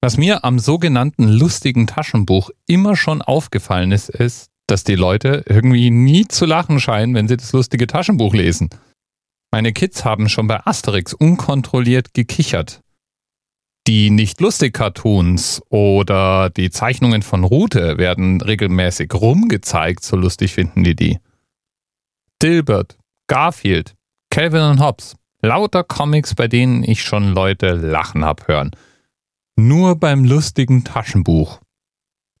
Was mir am sogenannten lustigen Taschenbuch immer schon aufgefallen ist, ist, dass die Leute irgendwie nie zu lachen scheinen, wenn sie das lustige Taschenbuch lesen. Meine Kids haben schon bei Asterix unkontrolliert gekichert. Die nicht lustig Cartoons oder die Zeichnungen von Rute werden regelmäßig rumgezeigt, so lustig finden die die. Dilbert, Garfield, Calvin und Hobbes, lauter Comics, bei denen ich schon Leute lachen hab hören. Nur beim lustigen Taschenbuch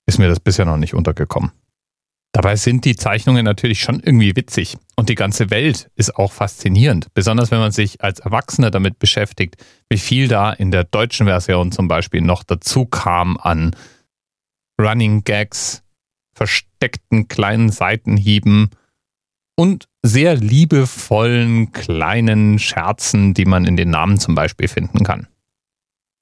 ist mir das bisher noch nicht untergekommen. Dabei sind die Zeichnungen natürlich schon irgendwie witzig und die ganze Welt ist auch faszinierend, besonders wenn man sich als Erwachsener damit beschäftigt, wie viel da in der deutschen Version zum Beispiel noch dazu kam an Running Gags, versteckten kleinen Seitenhieben und sehr liebevollen kleinen Scherzen, die man in den Namen zum Beispiel finden kann.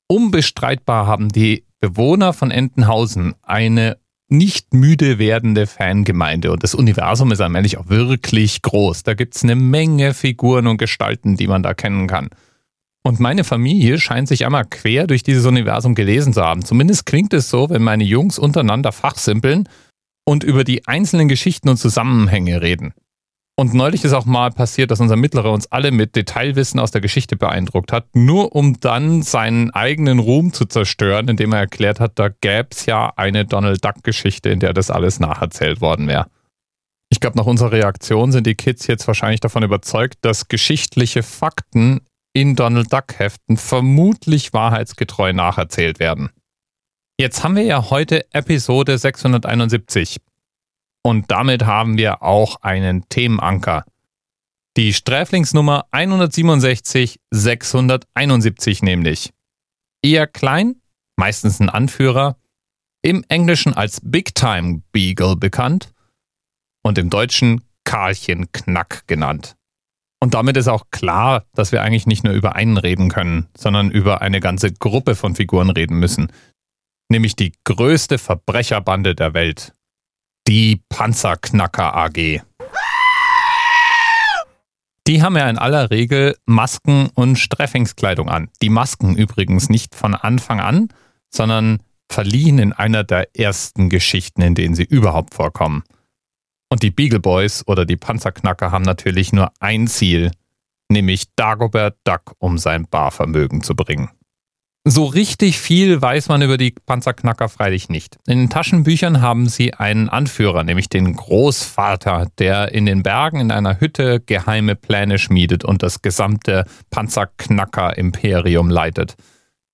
Unbestreitbar haben die Bewohner von Entenhausen eine nicht müde werdende Fangemeinde und das Universum ist allmählich auch wirklich groß. Da gibt es eine Menge Figuren und Gestalten, die man da kennen kann. Und meine Familie scheint sich einmal quer durch dieses Universum gelesen zu haben. Zumindest klingt es so, wenn meine Jungs untereinander fachsimpeln und über die einzelnen Geschichten und Zusammenhänge reden. Und neulich ist auch mal passiert, dass unser Mittlerer uns alle mit Detailwissen aus der Geschichte beeindruckt hat, nur um dann seinen eigenen Ruhm zu zerstören, indem er erklärt hat, da gäbe es ja eine Donald Duck-Geschichte, in der das alles nacherzählt worden wäre. Ich glaube, nach unserer Reaktion sind die Kids jetzt wahrscheinlich davon überzeugt, dass geschichtliche Fakten in Donald Duck-Heften vermutlich wahrheitsgetreu nacherzählt werden. Jetzt haben wir ja heute Episode 671. Und damit haben wir auch einen Themenanker. Die Sträflingsnummer 167 671 nämlich. Eher klein, meistens ein Anführer, im Englischen als Big Time Beagle bekannt und im Deutschen Karlchen Knack genannt. Und damit ist auch klar, dass wir eigentlich nicht nur über einen reden können, sondern über eine ganze Gruppe von Figuren reden müssen. Nämlich die größte Verbrecherbande der Welt, die Panzerknacker AG. Die haben ja in aller Regel Masken und Streffingskleidung an. Die Masken übrigens nicht von Anfang an, sondern verliehen in einer der ersten Geschichten, in denen sie überhaupt vorkommen. Und die Beagle Boys oder die Panzerknacker haben natürlich nur ein Ziel, nämlich Dagobert Duck um sein Barvermögen zu bringen. So richtig viel weiß man über die Panzerknacker freilich nicht. In den Taschenbüchern haben sie einen Anführer, nämlich den Großvater, der in den Bergen in einer Hütte geheime Pläne schmiedet und das gesamte Panzerknacker-Imperium leitet.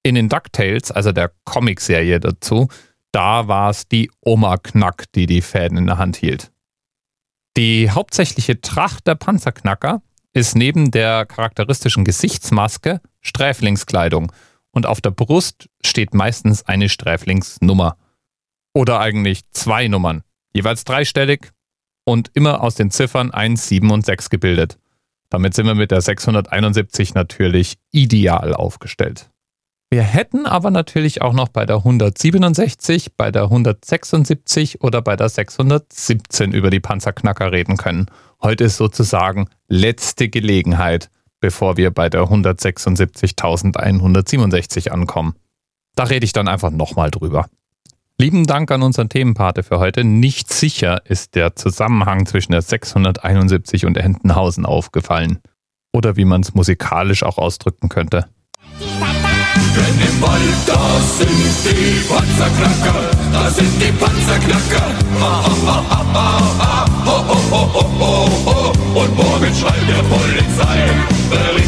In den DuckTales, also der Comicserie dazu, da war es die Oma Knack, die die Fäden in der Hand hielt. Die hauptsächliche Tracht der Panzerknacker ist neben der charakteristischen Gesichtsmaske Sträflingskleidung – und auf der Brust steht meistens eine Sträflingsnummer. Oder eigentlich zwei Nummern, jeweils dreistellig und immer aus den Ziffern 1, 7 und 6 gebildet. Damit sind wir mit der 671 natürlich ideal aufgestellt. Wir hätten aber natürlich auch noch bei der 167, bei der 176 oder bei der 617 über die Panzerknacker reden können. Heute ist sozusagen letzte Gelegenheit, bevor wir bei der 176.167 ankommen. Da rede ich dann einfach nochmal drüber. Lieben Dank an unseren Themenpate für heute. Nicht sicher ist der Zusammenhang zwischen der 671 und Entenhausen aufgefallen. Oder wie man es musikalisch auch ausdrücken könnte. Denn im Wald, da sind die Panzerknacker, da sind die Panzerknacker. Ha, ha, ha, ho, ho, ho, ho, ho, ho.